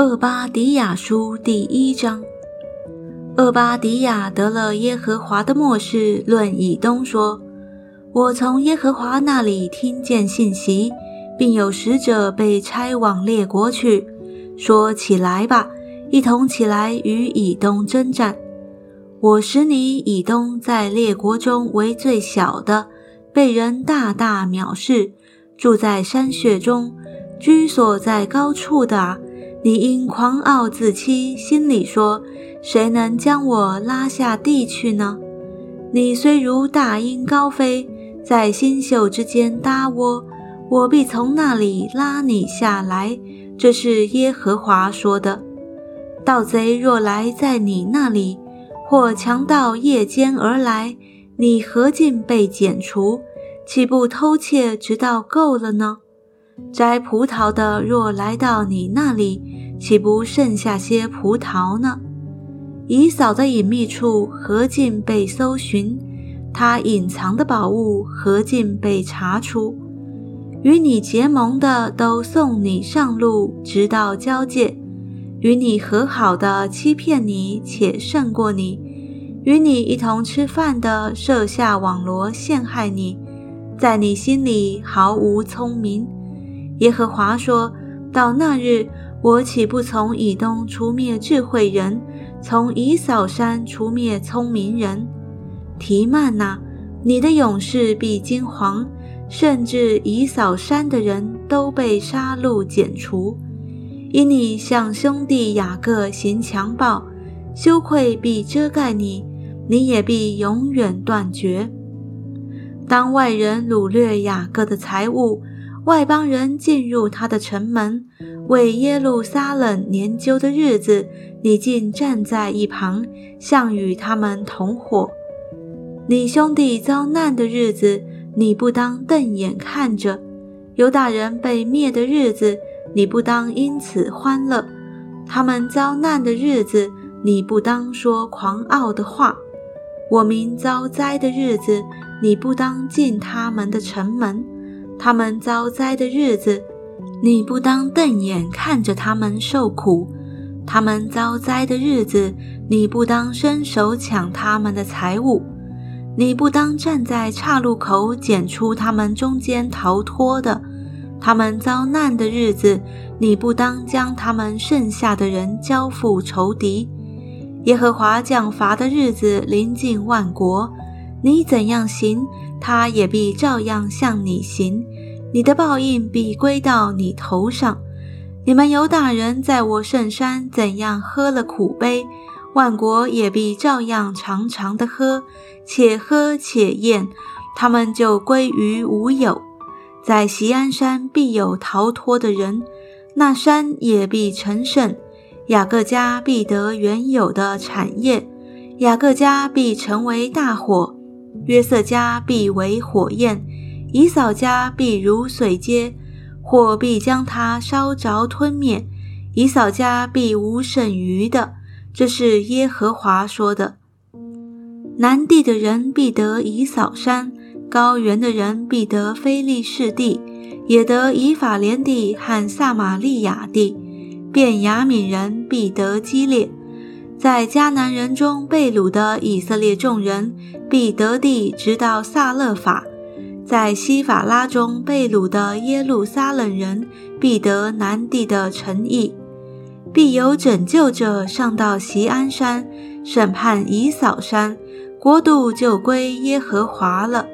厄巴迪亚书第一章。厄巴迪亚得了耶和华的末世，论以东说：“我从耶和华那里听见信息，并有使者被差往列国去，说：起来吧，一同起来与以东征战。我使你以东在列国中为最小的，被人大大藐视，住在山穴中，居所在高处的。”你因狂傲自欺，心里说：“谁能将我拉下地去呢？”你虽如大鹰高飞，在星宿之间搭窝，我必从那里拉你下来。这是耶和华说的。盗贼若来在你那里，或强盗夜间而来，你何竟被剪除？岂不偷窃直到够了呢？摘葡萄的若来到你那里，岂不剩下些葡萄呢？以扫的隐秘处何竟被搜寻？他隐藏的宝物何竟被查出？与你结盟的都送你上路，直到交界；与你和好的欺骗你，且胜过你；与你一同吃饭的设下网罗陷害你，在你心里毫无聪明。耶和华说：“到那日，我岂不从以东除灭智慧人，从以扫山除灭聪明人？提曼呐，你的勇士必惊惶，甚至以扫山的人都被杀戮剪除。因你向兄弟雅各行强暴，羞愧必遮盖你，你也必永远断绝。当外人掳掠雅各的财物。”外邦人进入他的城门，为耶路撒冷研究的日子，你竟站在一旁，像与他们同伙。你兄弟遭难的日子，你不当瞪眼看着；犹大人被灭的日子，你不当因此欢乐。他们遭难的日子，你不当说狂傲的话。我民遭灾的日子，你不当进他们的城门。他们遭灾的日子，你不当瞪眼看着他们受苦；他们遭灾的日子，你不当伸手抢他们的财物；你不当站在岔路口捡出他们中间逃脱的；他们遭难的日子，你不当将他们剩下的人交付仇敌。耶和华降罚的日子临近万国，你怎样行？他也必照样向你行，你的报应必归到你头上。你们犹大人在我圣山怎样喝了苦杯，万国也必照样长长的喝，且喝且咽，他们就归于无有。在锡安山必有逃脱的人，那山也必成圣，雅各家必得原有的产业，雅各家必成为大火。约瑟家必为火焰，以扫家必如水阶，火必将他烧着吞灭。以扫家必无剩余的，这是耶和华说的。南地的人必得以扫山，高原的人必得非利士地，也得以法莲地和撒玛利亚地，便雅悯人必得基列。在迦南人中被掳的以色列众人必得地，直到撒勒法；在西法拉中被掳的耶路撒冷人必得南地的城邑。必有拯救者上到锡安山，审判以扫山，国度就归耶和华了。